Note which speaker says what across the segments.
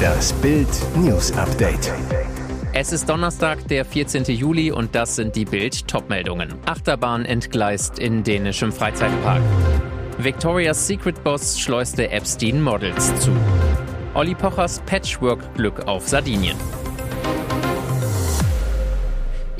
Speaker 1: Das Bild News Update.
Speaker 2: Es ist Donnerstag, der 14. Juli und das sind die Bild Topmeldungen. Achterbahn entgleist in dänischem Freizeitpark. Victoria's Secret Boss schleuste Epstein Models zu. Olli Pochers Patchwork-Glück auf Sardinien.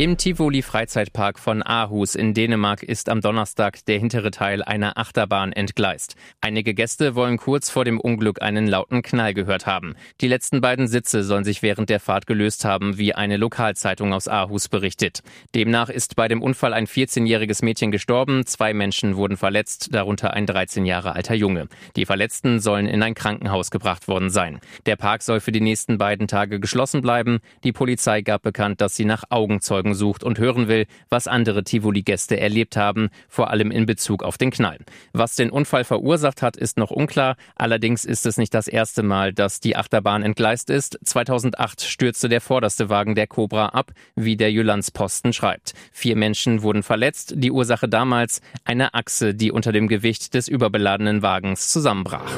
Speaker 2: Im Tivoli Freizeitpark von Aarhus in Dänemark ist am Donnerstag der hintere Teil einer Achterbahn entgleist. Einige Gäste wollen kurz vor dem Unglück einen lauten Knall gehört haben. Die letzten beiden Sitze sollen sich während der Fahrt gelöst haben, wie eine Lokalzeitung aus Aarhus berichtet. Demnach ist bei dem Unfall ein 14-jähriges Mädchen gestorben, zwei Menschen wurden verletzt, darunter ein 13 Jahre alter Junge. Die Verletzten sollen in ein Krankenhaus gebracht worden sein. Der Park soll für die nächsten beiden Tage geschlossen bleiben. Die Polizei gab bekannt, dass sie nach Augenzeugen Augen sucht und hören will, was andere Tivoli-Gäste erlebt haben, vor allem in Bezug auf den Knall. Was den Unfall verursacht hat, ist noch unklar. Allerdings ist es nicht das erste Mal, dass die Achterbahn entgleist ist. 2008 stürzte der vorderste Wagen der Cobra ab, wie der Jyllandsposten schreibt. Vier Menschen wurden verletzt. Die Ursache damals eine Achse, die unter dem Gewicht des überbeladenen Wagens zusammenbrach.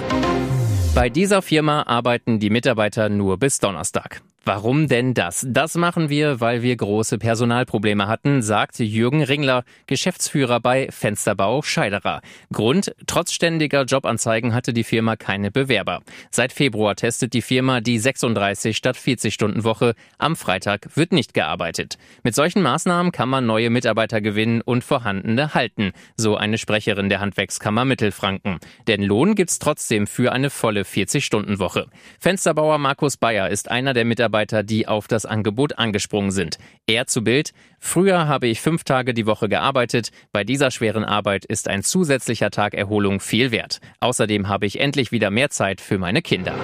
Speaker 2: Bei dieser Firma arbeiten die Mitarbeiter nur bis Donnerstag. Warum denn das? Das machen wir, weil wir große Personalprobleme hatten, sagt Jürgen Ringler, Geschäftsführer bei Fensterbau Scheiderer. Grund, trotz ständiger Jobanzeigen hatte die Firma keine Bewerber. Seit Februar testet die Firma die 36 statt 40 Stunden Woche. Am Freitag wird nicht gearbeitet. Mit solchen Maßnahmen kann man neue Mitarbeiter gewinnen und vorhandene halten, so eine Sprecherin der Handwerkskammer Mittelfranken. Denn Lohn gibt's trotzdem für eine volle 40 Stunden Woche. Fensterbauer Markus Bayer ist einer der Mitarbeiter Mitarbeiter, die auf das Angebot angesprungen sind. Er zu Bild, früher habe ich fünf Tage die Woche gearbeitet, bei dieser schweren Arbeit ist ein zusätzlicher Tag Erholung viel wert. Außerdem habe ich endlich wieder mehr Zeit für meine Kinder.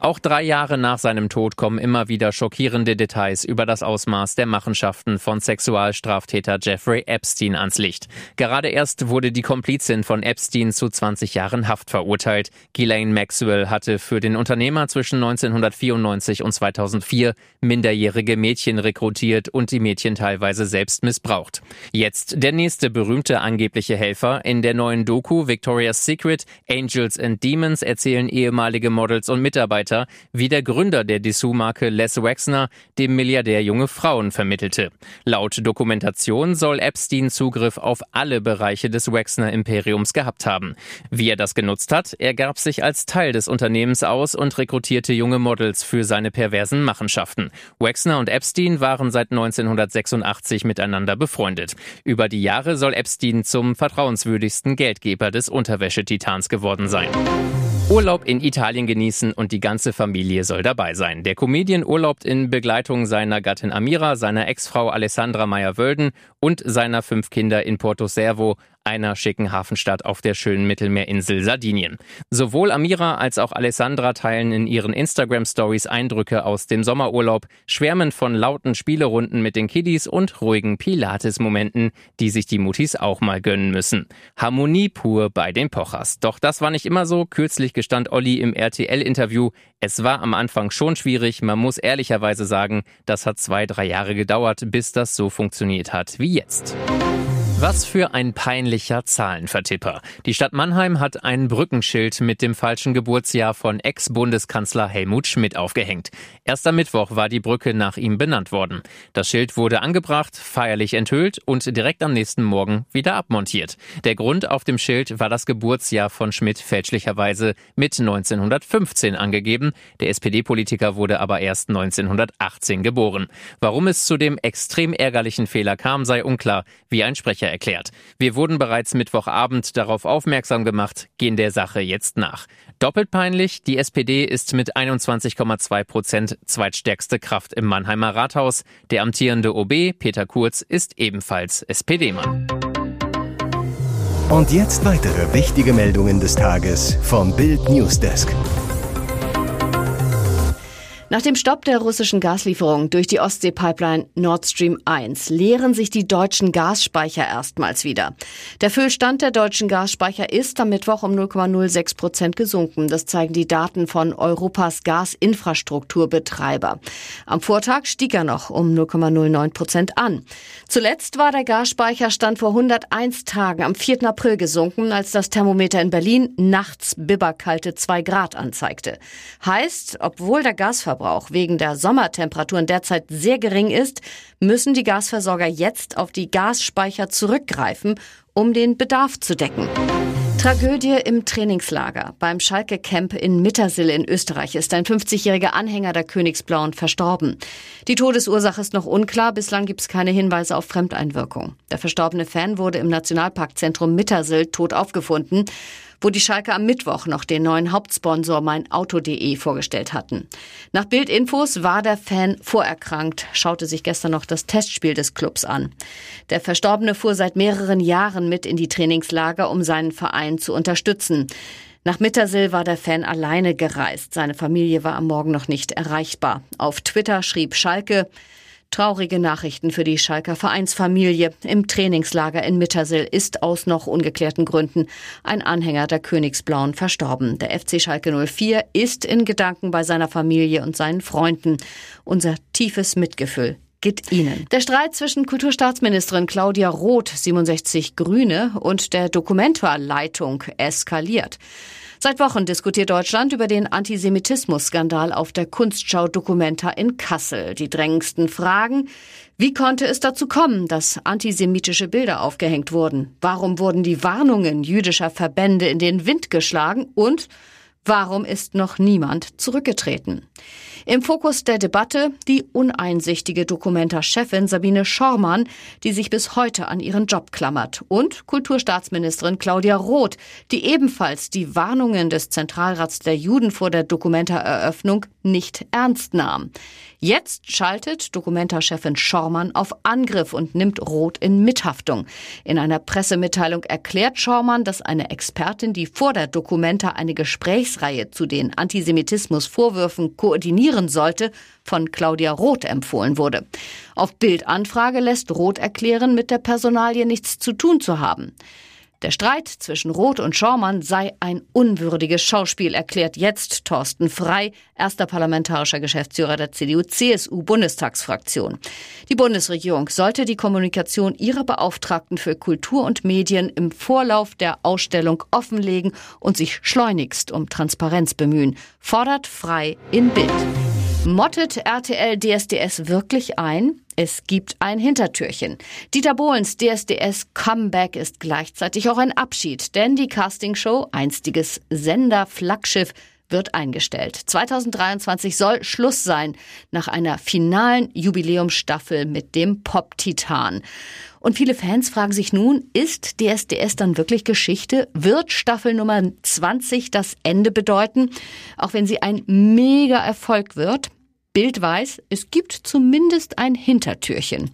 Speaker 2: Auch drei Jahre nach seinem Tod kommen immer wieder schockierende Details über das Ausmaß der Machenschaften von Sexualstraftäter Jeffrey Epstein ans Licht. Gerade erst wurde die Komplizin von Epstein zu 20 Jahren Haft verurteilt. Ghislaine Maxwell hatte für den Unternehmer zwischen 1994 und 2004 minderjährige Mädchen rekrutiert und die Mädchen teilweise selbst missbraucht. Jetzt der nächste berühmte angebliche Helfer. In der neuen Doku Victoria's Secret Angels and Demons erzählen ehemalige Models und Mitarbeiter Mitarbeiter, wie der Gründer der Dessous-Marke Les Wexner dem Milliardär junge Frauen vermittelte. Laut Dokumentation soll Epstein Zugriff auf alle Bereiche des Wexner-Imperiums gehabt haben. Wie er das genutzt hat, er gab sich als Teil des Unternehmens aus und rekrutierte junge Models für seine perversen Machenschaften. Wexner und Epstein waren seit 1986 miteinander befreundet. Über die Jahre soll Epstein zum vertrauenswürdigsten Geldgeber des Unterwäschetitans geworden sein. Urlaub in Italien genießen und die ganze Familie soll dabei sein. Der Comedian urlaubt in Begleitung seiner Gattin Amira, seiner Ex-Frau Alessandra Meyer-Wölden und seiner fünf Kinder in Porto Servo, einer schicken Hafenstadt auf der schönen Mittelmeerinsel Sardinien. Sowohl Amira als auch Alessandra teilen in ihren Instagram-Stories Eindrücke aus dem Sommerurlaub, schwärmen von lauten Spielerunden mit den Kiddies und ruhigen Pilates-Momenten, die sich die Mutis auch mal gönnen müssen. Harmonie pur bei den Pochers. Doch das war nicht immer so. Kürzlich gestand Olli im RTL-Interview, es war am Anfang schon schwierig. Man muss ehrlicherweise sagen, das hat zwei, drei Jahre gedauert, bis das so funktioniert hat wie jetzt. Was für ein peinlicher Zahlenvertipper. Die Stadt Mannheim hat ein Brückenschild mit dem falschen Geburtsjahr von Ex-Bundeskanzler Helmut Schmidt aufgehängt. Erst am Mittwoch war die Brücke nach ihm benannt worden. Das Schild wurde angebracht, feierlich enthüllt und direkt am nächsten Morgen wieder abmontiert. Der Grund auf dem Schild war das Geburtsjahr von Schmidt fälschlicherweise mit 1915 angegeben. Der SPD-Politiker wurde aber erst 1918 geboren. Warum es zu dem extrem ärgerlichen Fehler kam, sei unklar, wie ein Sprecher Sprecher erklärt. Wir wurden bereits Mittwochabend darauf aufmerksam gemacht, gehen der Sache jetzt nach. Doppelt peinlich, die SPD ist mit 21,2 Prozent zweitstärkste Kraft im Mannheimer Rathaus. Der amtierende OB, Peter Kurz, ist ebenfalls SPD-Mann.
Speaker 1: Und jetzt weitere wichtige Meldungen des Tages vom Bild Newsdesk.
Speaker 3: Nach dem Stopp der russischen Gaslieferung durch die Ostsee-Pipeline Nord Stream 1 leeren sich die deutschen Gasspeicher erstmals wieder. Der Füllstand der deutschen Gasspeicher ist am Mittwoch um 0,06 Prozent gesunken. Das zeigen die Daten von Europas Gasinfrastrukturbetreiber. Am Vortag stieg er noch um 0,09 Prozent an. Zuletzt war der Gasspeicherstand vor 101 Tagen am 4. April gesunken, als das Thermometer in Berlin nachts bibberkalte 2 Grad anzeigte. Heißt, obwohl der Gasverbrauch Gasverbrauch wegen der Sommertemperaturen derzeit sehr gering ist, müssen die Gasversorger jetzt auf die Gasspeicher zurückgreifen, um den Bedarf zu decken. Tragödie im Trainingslager. Beim Schalke Camp in Mittersill in Österreich ist ein 50-jähriger Anhänger der Königsblauen verstorben. Die Todesursache ist noch unklar. Bislang gibt es keine Hinweise auf Fremdeinwirkung. Der verstorbene Fan wurde im Nationalparkzentrum Mittersill tot aufgefunden wo die Schalke am Mittwoch noch den neuen Hauptsponsor meinauto.de vorgestellt hatten. Nach Bildinfos war der Fan vorerkrankt, schaute sich gestern noch das Testspiel des Clubs an. Der Verstorbene fuhr seit mehreren Jahren mit in die Trainingslager, um seinen Verein zu unterstützen. Nach Mittersill war der Fan alleine gereist. Seine Familie war am Morgen noch nicht erreichbar. Auf Twitter schrieb Schalke, Traurige Nachrichten für die Schalker Vereinsfamilie. Im Trainingslager in Mittersill ist aus noch ungeklärten Gründen ein Anhänger der Königsblauen verstorben. Der FC Schalke 04 ist in Gedanken bei seiner Familie und seinen Freunden. Unser tiefes Mitgefühl geht Ihnen. Der Streit zwischen Kulturstaatsministerin Claudia Roth, 67 Grüne, und der Dokumentarleitung eskaliert. Seit Wochen diskutiert Deutschland über den Antisemitismus-Skandal auf der Kunstschau Documenta in Kassel. Die drängendsten Fragen, wie konnte es dazu kommen, dass antisemitische Bilder aufgehängt wurden? Warum wurden die Warnungen jüdischer Verbände in den Wind geschlagen? Und warum ist noch niemand zurückgetreten? Im Fokus der Debatte die uneinsichtige Dokumenta-Chefin Sabine Schormann, die sich bis heute an ihren Job klammert, und Kulturstaatsministerin Claudia Roth, die ebenfalls die Warnungen des Zentralrats der Juden vor der Dokumenta-Eröffnung nicht ernst nahm. Jetzt schaltet Dokumenta-Chefin Schormann auf Angriff und nimmt Roth in Mithaftung. In einer Pressemitteilung erklärt Schormann, dass eine Expertin, die vor der Dokumenta eine Gesprächsreihe zu den Antisemitismusvorwürfen koordinieren sollte, von Claudia Roth empfohlen wurde. Auf Bildanfrage lässt Roth erklären, mit der Personalie nichts zu tun zu haben. Der Streit zwischen Roth und Schaumann sei ein unwürdiges Schauspiel, erklärt jetzt Thorsten Frei, erster parlamentarischer Geschäftsführer der CDU-CSU-Bundestagsfraktion. Die Bundesregierung sollte die Kommunikation ihrer Beauftragten für Kultur und Medien im Vorlauf der Ausstellung offenlegen und sich schleunigst um Transparenz bemühen, fordert Frei in Bild. Mottet RTL DSDS wirklich ein? Es gibt ein Hintertürchen. Dieter Bohlens DSDS Comeback ist gleichzeitig auch ein Abschied, denn die Castingshow, einstiges Sender-Flaggschiff, wird eingestellt. 2023 soll Schluss sein nach einer finalen Jubiläumsstaffel mit dem Pop-Titan. Und viele Fans fragen sich nun, ist DSDS dann wirklich Geschichte? Wird Staffel Nummer 20 das Ende bedeuten? Auch wenn sie ein mega Erfolg wird? Bild weiß, es gibt zumindest ein Hintertürchen.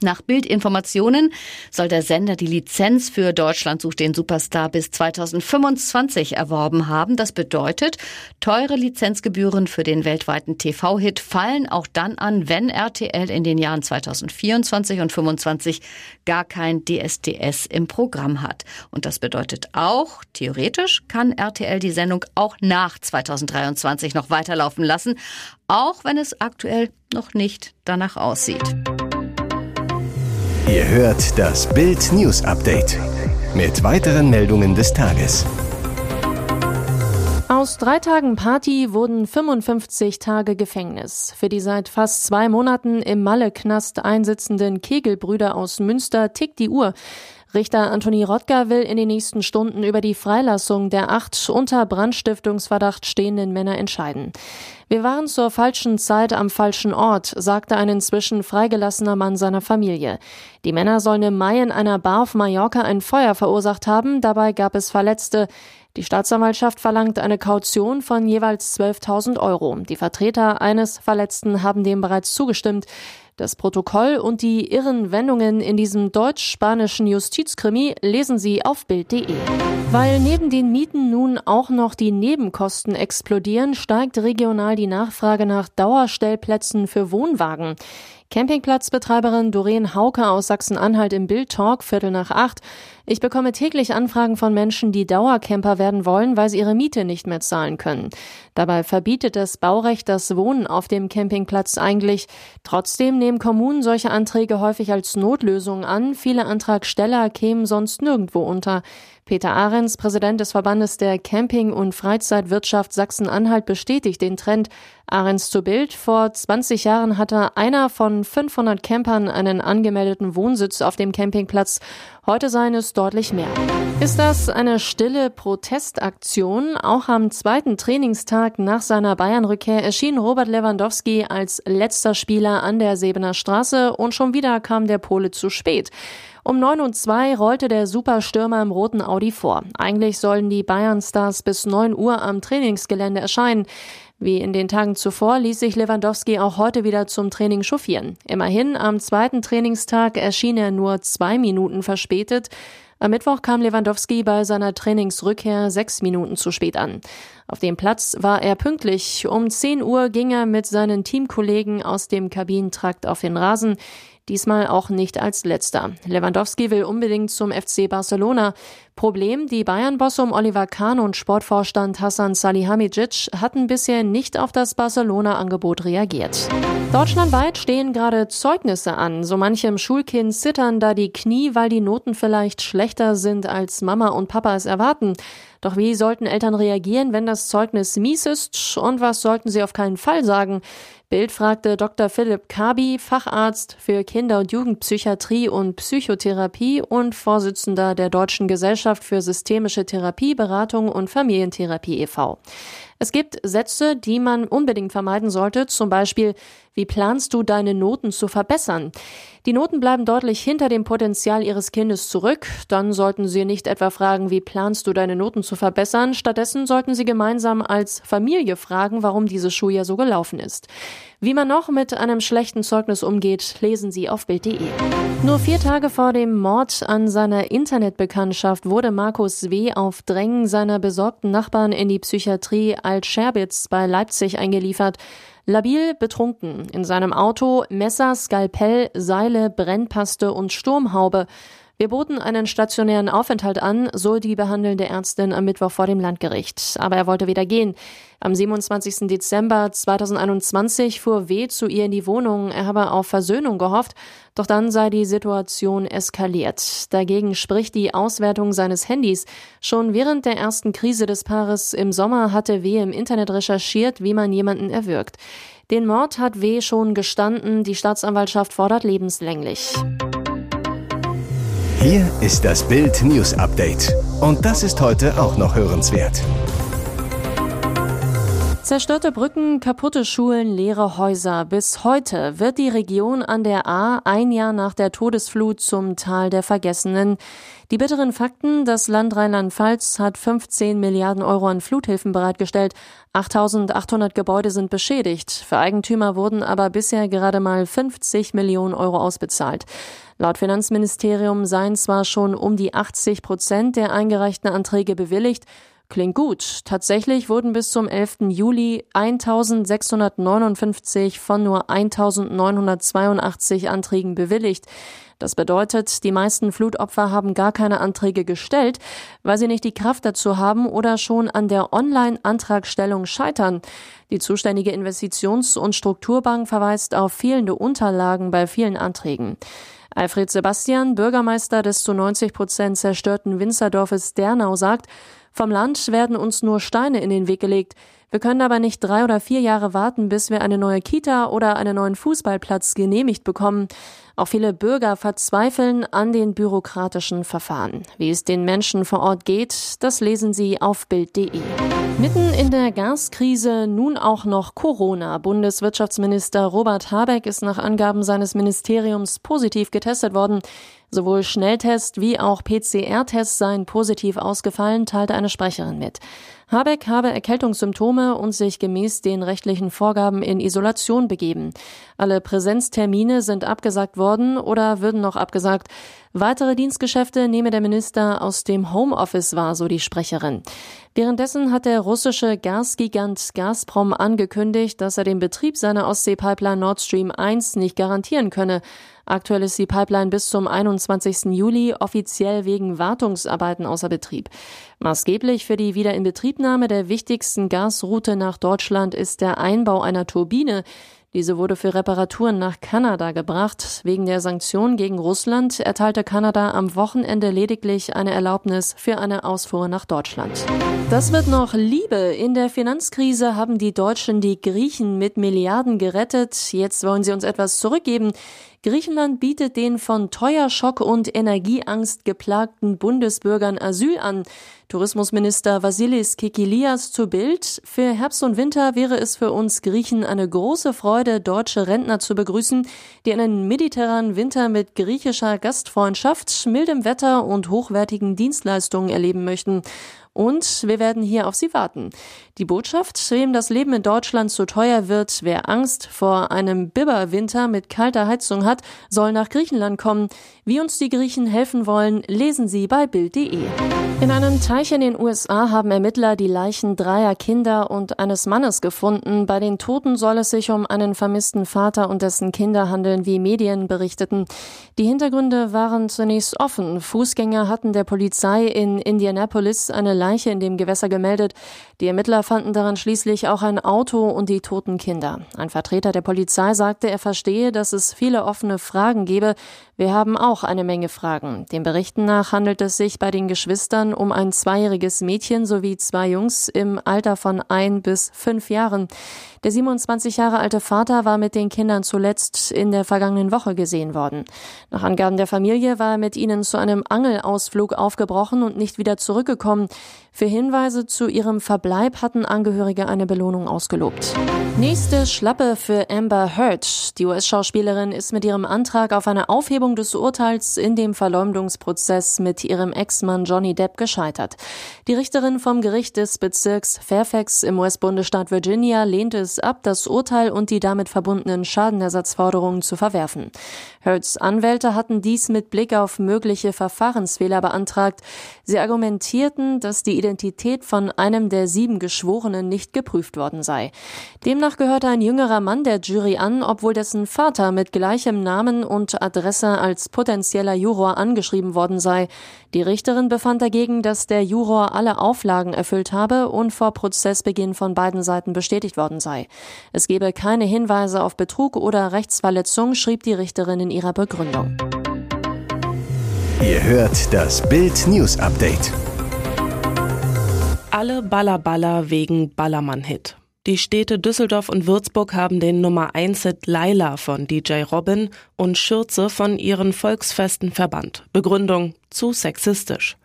Speaker 3: Nach Bildinformationen soll der Sender die Lizenz für Deutschland sucht den Superstar bis 2025 erworben haben. Das bedeutet, teure Lizenzgebühren für den weltweiten TV-Hit fallen auch dann an, wenn RTL in den Jahren 2024 und 2025 gar kein DSDS im Programm hat. Und das bedeutet auch, theoretisch kann RTL die Sendung auch nach 2023 noch weiterlaufen lassen, auch wenn es aktuell noch nicht danach aussieht.
Speaker 1: Ihr hört das Bild News Update mit weiteren Meldungen des Tages.
Speaker 4: Aus drei Tagen Party wurden 55 Tage Gefängnis. Für die seit fast zwei Monaten im Malle-Knast einsitzenden Kegelbrüder aus Münster tickt die Uhr. Richter Anthony Rottger will in den nächsten Stunden über die Freilassung der acht unter Brandstiftungsverdacht stehenden Männer entscheiden. Wir waren zur falschen Zeit am falschen Ort, sagte ein inzwischen freigelassener Mann seiner Familie. Die Männer sollen im Mai in einer Bar auf Mallorca ein Feuer verursacht haben, dabei gab es Verletzte. Die Staatsanwaltschaft verlangt eine Kaution von jeweils 12.000 Euro. Die Vertreter eines Verletzten haben dem bereits zugestimmt. Das Protokoll und die irren Wendungen in diesem deutsch-spanischen Justizkrimi lesen Sie auf Bild.de. Weil neben den Mieten nun auch noch die Nebenkosten explodieren, steigt regional die Nachfrage nach Dauerstellplätzen für Wohnwagen. Campingplatzbetreiberin Doreen Hauke aus Sachsen-Anhalt im Bild Talk, Viertel nach acht. Ich bekomme täglich Anfragen von Menschen, die Dauercamper werden wollen, weil sie ihre Miete nicht mehr zahlen können. Dabei verbietet das Baurecht das Wohnen auf dem Campingplatz eigentlich. Trotzdem nehmen Kommunen solche Anträge häufig als Notlösung an. Viele Antragsteller kämen sonst nirgendwo unter. Peter Ahrens, Präsident des Verbandes der Camping- und Freizeitwirtschaft Sachsen-Anhalt, bestätigt den Trend. Ahrens zu Bild. Vor 20 Jahren hatte einer von 500 Campern einen angemeldeten Wohnsitz auf dem Campingplatz. Heute seien es deutlich mehr. Ist das eine stille Protestaktion? Auch am zweiten Trainingstag nach seiner Bayern-Rückkehr erschien Robert Lewandowski als letzter Spieler an der Sebener Straße und schon wieder kam der Pole zu spät. Um 9 und 2 rollte der Superstürmer im roten Audi vor. Eigentlich sollen die Bayern-Stars bis 9 Uhr am Trainingsgelände erscheinen. Wie in den Tagen zuvor ließ sich Lewandowski auch heute wieder zum Training chauffieren. Immerhin, am zweiten Trainingstag erschien er nur zwei Minuten verspätet. Am Mittwoch kam Lewandowski bei seiner Trainingsrückkehr sechs Minuten zu spät an. Auf dem Platz war er pünktlich. Um 10 Uhr ging er mit seinen Teamkollegen aus dem Kabinentrakt auf den Rasen diesmal auch nicht als letzter. Lewandowski will unbedingt zum FC Barcelona. Problem, die Bayern-Bosse um Oliver Kahn und Sportvorstand Hassan Salihamidzic hatten bisher nicht auf das Barcelona-Angebot reagiert. Deutschlandweit stehen gerade Zeugnisse an. So manchem Schulkind zittern da die Knie, weil die Noten vielleicht schlechter sind, als Mama und Papa es erwarten. Doch wie sollten Eltern reagieren, wenn das Zeugnis mies ist? Und was sollten sie auf keinen Fall sagen? Bild fragte Dr. Philipp Kabi, Facharzt für Kinder- und Jugendpsychiatrie und Psychotherapie und Vorsitzender der Deutschen Gesellschaft für systemische Therapie, Beratung und Familientherapie e.V. Es gibt Sätze, die man unbedingt vermeiden sollte, zum Beispiel, wie planst du deine Noten zu verbessern? Die Noten bleiben deutlich hinter dem Potenzial Ihres Kindes zurück. Dann sollten Sie nicht etwa fragen, wie planst du deine Noten zu verbessern? Stattdessen sollten Sie gemeinsam als Familie fragen, warum dieses Schuljahr so gelaufen ist. Wie man noch mit einem schlechten Zeugnis umgeht, lesen Sie auf Bild.de. Nur vier Tage vor dem Mord an seiner Internetbekanntschaft wurde Markus W. auf Drängen seiner besorgten Nachbarn in die Psychiatrie Alt-Scherbitz bei Leipzig eingeliefert. Labil betrunken. In seinem Auto Messer, Skalpell, Seile, Brennpaste und Sturmhaube. Wir boten einen stationären Aufenthalt an, so die behandelnde Ärztin am Mittwoch vor dem Landgericht. Aber er wollte wieder gehen. Am 27. Dezember 2021 fuhr W. zu ihr in die Wohnung. Er habe auf Versöhnung gehofft, doch dann sei die Situation eskaliert. Dagegen spricht die Auswertung seines Handys. Schon während der ersten Krise des Paares im Sommer hatte W. im Internet recherchiert, wie man jemanden erwürgt. Den Mord hat W. schon gestanden. Die Staatsanwaltschaft fordert lebenslänglich.
Speaker 1: Hier ist das Bild News Update. Und das ist heute auch noch hörenswert.
Speaker 4: Zerstörte Brücken, kaputte Schulen, leere Häuser. Bis heute wird die Region an der A ein Jahr nach der Todesflut zum Tal der Vergessenen. Die bitteren Fakten, das Land Rheinland-Pfalz hat 15 Milliarden Euro an Fluthilfen bereitgestellt. 8800 Gebäude sind beschädigt. Für Eigentümer wurden aber bisher gerade mal 50 Millionen Euro ausbezahlt. Laut Finanzministerium seien zwar schon um die 80 Prozent der eingereichten Anträge bewilligt, Klingt gut. Tatsächlich wurden bis zum 11. Juli 1659 von nur 1982 Anträgen bewilligt. Das bedeutet, die meisten Flutopfer haben gar keine Anträge gestellt, weil sie nicht die Kraft dazu haben oder schon an der Online-Antragstellung scheitern. Die zuständige Investitions- und Strukturbank verweist auf fehlende Unterlagen bei vielen Anträgen. Alfred Sebastian, Bürgermeister des zu 90 Prozent zerstörten Winzerdorfes Dernau, sagt, vom Land werden uns nur Steine in den Weg gelegt. Wir können aber nicht drei oder vier Jahre warten, bis wir eine neue Kita oder einen neuen Fußballplatz genehmigt bekommen. Auch viele Bürger verzweifeln an den bürokratischen Verfahren. Wie es den Menschen vor Ort geht, das lesen Sie auf Bild.de. Mitten in der Gaskrise nun auch noch Corona. Bundeswirtschaftsminister Robert Habeck ist nach Angaben seines Ministeriums positiv getestet worden. Sowohl Schnelltest wie auch PCR-Tests seien positiv ausgefallen, teilte eine Sprecherin mit. Habeck habe Erkältungssymptome und sich gemäß den rechtlichen Vorgaben in Isolation begeben. Alle Präsenztermine sind abgesagt worden oder würden noch abgesagt. Weitere Dienstgeschäfte nehme der Minister aus dem Homeoffice wahr, so die Sprecherin. Währenddessen hat der russische Gasgigant Gazprom angekündigt, dass er den Betrieb seiner Ostseepipeline Nord Stream 1 nicht garantieren könne. Aktuell ist die Pipeline bis zum 21. Juli offiziell wegen Wartungsarbeiten außer Betrieb. Maßgeblich für die Wiederinbetriebnahme der wichtigsten Gasroute nach Deutschland ist der Einbau einer Turbine. Diese wurde für Reparaturen nach Kanada gebracht. Wegen der Sanktionen gegen Russland erteilte Kanada am Wochenende lediglich eine Erlaubnis für eine Ausfuhr nach Deutschland. Das wird noch Liebe. In der Finanzkrise haben die Deutschen die Griechen mit Milliarden gerettet. Jetzt wollen sie uns etwas zurückgeben. Griechenland bietet den von Teuerschock und Energieangst geplagten Bundesbürgern Asyl an. Tourismusminister Vasilis Kikilias zu Bild. Für Herbst und Winter wäre es für uns Griechen eine große Freude, deutsche Rentner zu begrüßen, die einen mediterranen Winter mit griechischer Gastfreundschaft, mildem Wetter und hochwertigen Dienstleistungen erleben möchten. Und wir werden hier auf Sie warten. Die Botschaft, wem das Leben in Deutschland zu teuer wird, wer Angst vor einem Biberwinter mit kalter Heizung hat, soll nach Griechenland kommen. Wie uns die Griechen helfen wollen, lesen Sie bei Bild.de. In einem Teich in den USA haben Ermittler die Leichen dreier Kinder und eines Mannes gefunden. Bei den Toten soll es sich um einen vermissten Vater und dessen Kinder handeln, wie Medien berichteten. Die Hintergründe waren zunächst offen. Fußgänger hatten der Polizei in Indianapolis eine Leiche in dem Gewässer gemeldet. Die Ermittler fanden daran schließlich auch ein Auto und die toten Kinder. Ein Vertreter der Polizei sagte, er verstehe, dass es viele offene Fragen gebe. Wir haben auch eine Menge Fragen. Den Berichten nach handelt es sich bei den Geschwistern um ein zweijähriges Mädchen sowie zwei Jungs im Alter von ein bis fünf Jahren. Der 27 Jahre alte Vater war mit den Kindern zuletzt in der vergangenen Woche gesehen worden. Nach Angaben der Familie war er mit ihnen zu einem Angelausflug aufgebrochen und nicht wieder zurückgekommen. Für Hinweise zu ihrem Verbleib hatten Angehörige eine Belohnung ausgelobt. Nächste Schlappe für Amber Heard. Die US-Schauspielerin ist mit ihrem Antrag auf eine Aufhebung des Urteils in dem Verleumdungsprozess mit ihrem Ex-Mann Johnny Depp gescheitert. Die Richterin vom Gericht des Bezirks Fairfax im US-Bundesstaat Virginia lehnte es ab, das Urteil und die damit verbundenen Schadenersatzforderungen zu verwerfen. Heards Anwälte hatten dies mit Blick auf mögliche Verfahrensfehler beantragt. Sie argumentierten, dass die Identität von einem der sieben Geschworenen nicht geprüft worden sei. Demnach gehörte ein jüngerer Mann der Jury an, obwohl dessen Vater mit gleichem Namen und Adresse als potenzieller Juror angeschrieben worden sei. Die Richterin befand dagegen, dass der Juror alle Auflagen erfüllt habe und vor Prozessbeginn von beiden Seiten bestätigt worden sei. Es gebe keine Hinweise auf Betrug oder Rechtsverletzung, schrieb die Richterin in ihrer Begründung.
Speaker 1: Ihr hört das Bild News Update.
Speaker 5: Alle Baller wegen Ballermann-Hit. Die Städte Düsseldorf und Würzburg haben den Nummer 1 Hit Laila von DJ Robin und Schürze von ihren Volksfesten verbannt. Begründung zu sexistisch.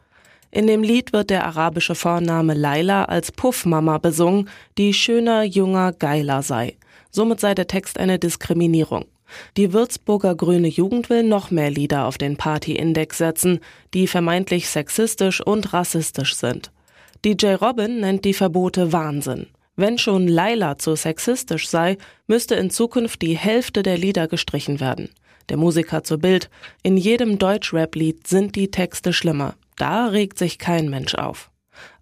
Speaker 5: In dem Lied wird der arabische Vorname Laila als Puffmama besungen, die schöner, junger, geiler sei. Somit sei der Text eine Diskriminierung. Die Würzburger Grüne Jugend will noch mehr Lieder auf den Party-Index setzen, die vermeintlich sexistisch und rassistisch sind. DJ Robin nennt die Verbote Wahnsinn. Wenn schon Laila zu sexistisch sei, müsste in Zukunft die Hälfte der Lieder gestrichen werden. Der Musiker zu Bild, in jedem Deutschrap-Lied sind die Texte schlimmer. Da regt sich kein Mensch auf.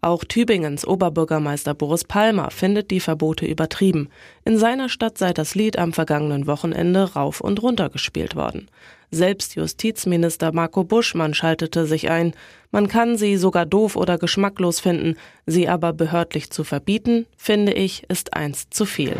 Speaker 5: Auch Tübingens Oberbürgermeister Boris Palmer findet die Verbote übertrieben. In seiner Stadt sei das Lied am vergangenen Wochenende rauf und runter gespielt worden. Selbst Justizminister Marco Buschmann schaltete sich ein. Man kann sie sogar doof oder geschmacklos finden, sie aber behördlich zu verbieten, finde ich, ist eins zu viel.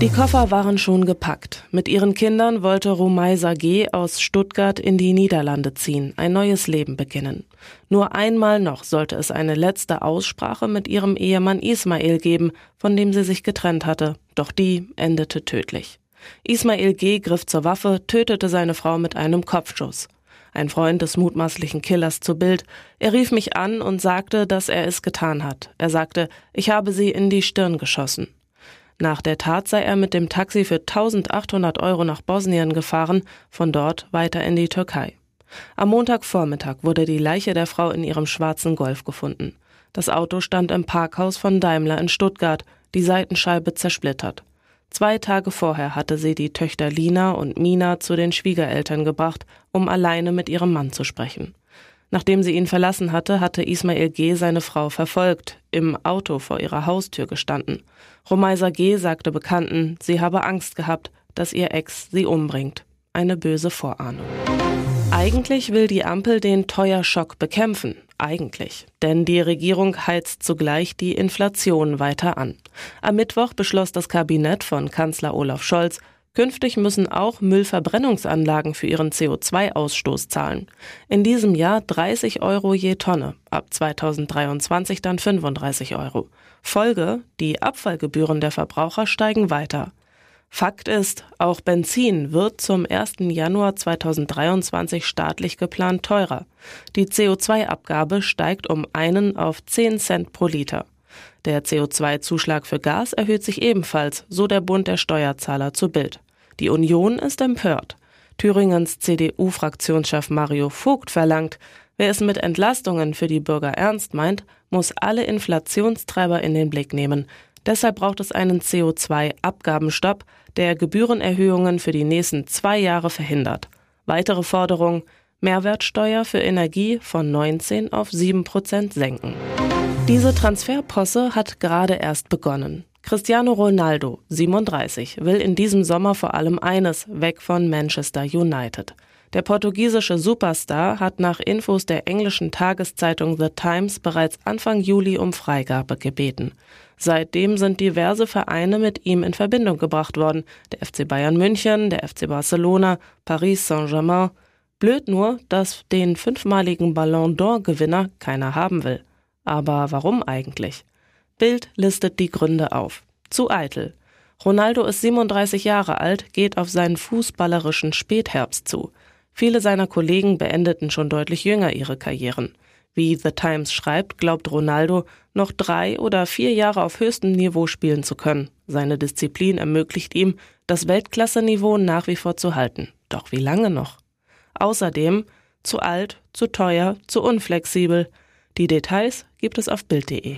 Speaker 5: Die Koffer waren schon gepackt. Mit ihren Kindern wollte Rumaisa G. aus Stuttgart in die Niederlande ziehen, ein neues Leben beginnen. Nur einmal noch sollte es eine letzte Aussprache mit ihrem Ehemann Ismail geben, von dem sie sich getrennt hatte, doch die endete tödlich. Ismail G. griff zur Waffe, tötete seine Frau mit einem Kopfschuss. Ein Freund des mutmaßlichen Killers zu Bild. Er rief mich an und sagte, dass er es getan hat. Er sagte, ich habe sie in die Stirn geschossen. Nach der Tat sei er mit dem Taxi für 1800 Euro nach Bosnien gefahren, von dort weiter in die Türkei. Am Montagvormittag wurde die Leiche der Frau in ihrem schwarzen Golf gefunden. Das Auto stand im Parkhaus von Daimler in Stuttgart, die Seitenscheibe zersplittert. Zwei Tage vorher hatte sie die Töchter Lina und Mina zu den Schwiegereltern gebracht, um alleine mit ihrem Mann zu sprechen. Nachdem sie ihn verlassen hatte, hatte Ismail G. seine Frau verfolgt, im Auto vor ihrer Haustür gestanden. Romeisa G. sagte Bekannten, sie habe Angst gehabt, dass ihr Ex sie umbringt. Eine böse Vorahnung. Eigentlich will die Ampel den Teuerschock bekämpfen. Eigentlich. Denn die Regierung heizt zugleich die Inflation weiter an. Am Mittwoch beschloss das Kabinett von Kanzler Olaf Scholz, Künftig müssen auch Müllverbrennungsanlagen für ihren CO2-Ausstoß zahlen. In diesem Jahr 30 Euro je Tonne, ab 2023 dann 35 Euro. Folge, die Abfallgebühren der Verbraucher steigen weiter. Fakt ist, auch Benzin wird zum 1. Januar 2023 staatlich geplant teurer. Die CO2-Abgabe steigt um einen auf 10 Cent pro Liter. Der CO2-Zuschlag für Gas erhöht sich ebenfalls, so der Bund der Steuerzahler zu Bild. Die Union ist empört. Thüringens CDU-Fraktionschef Mario Vogt verlangt, wer es mit Entlastungen für die Bürger ernst meint, muss alle Inflationstreiber in den Blick nehmen. Deshalb braucht es einen CO2-Abgabenstopp, der Gebührenerhöhungen für die nächsten zwei Jahre verhindert. Weitere Forderung, Mehrwertsteuer für Energie von 19 auf 7 Prozent senken. Diese Transferposse hat gerade erst begonnen. Cristiano Ronaldo, 37, will in diesem Sommer vor allem eines, weg von Manchester United. Der portugiesische Superstar hat nach Infos der englischen Tageszeitung The Times bereits Anfang Juli um Freigabe gebeten. Seitdem sind diverse Vereine mit ihm in Verbindung gebracht worden. Der FC Bayern München, der FC Barcelona, Paris Saint-Germain. Blöd nur, dass den fünfmaligen Ballon d'Or-Gewinner keiner haben will. Aber warum eigentlich? Bild listet die Gründe auf. Zu eitel. Ronaldo ist 37 Jahre alt, geht auf seinen fußballerischen Spätherbst zu. Viele seiner Kollegen beendeten schon deutlich jünger ihre Karrieren. Wie The Times schreibt, glaubt Ronaldo, noch drei oder vier Jahre auf höchstem Niveau spielen zu können. Seine Disziplin ermöglicht ihm, das Weltklasseniveau nach wie vor zu halten. Doch wie lange noch? Außerdem zu alt, zu teuer, zu unflexibel. Die Details gibt es auf Bild.de.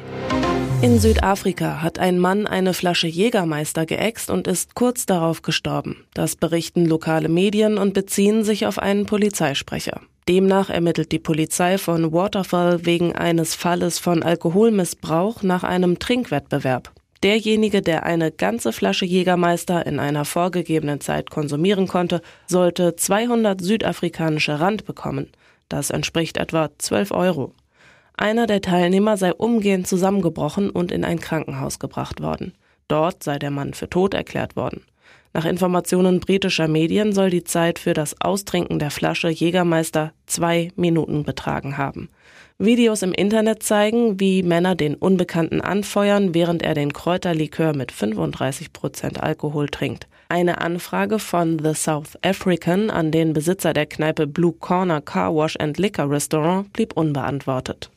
Speaker 5: In Südafrika hat ein Mann eine Flasche Jägermeister geäxt und ist kurz darauf gestorben. Das berichten lokale Medien und beziehen sich auf einen Polizeisprecher. Demnach ermittelt die Polizei von Waterfall wegen eines Falles von Alkoholmissbrauch nach einem Trinkwettbewerb. Derjenige, der eine ganze Flasche Jägermeister in einer vorgegebenen Zeit konsumieren konnte, sollte 200 südafrikanische Rand bekommen. Das entspricht etwa 12 Euro. Einer der Teilnehmer sei umgehend zusammengebrochen und in ein Krankenhaus gebracht worden. Dort sei der Mann für tot erklärt worden. Nach Informationen britischer Medien soll die Zeit für das Austrinken der Flasche Jägermeister zwei Minuten betragen haben. Videos im Internet zeigen, wie Männer den Unbekannten anfeuern, während er den Kräuterlikör mit 35 Prozent Alkohol trinkt. Eine Anfrage von The South African an den Besitzer der Kneipe Blue Corner Car Wash and Liquor Restaurant blieb unbeantwortet.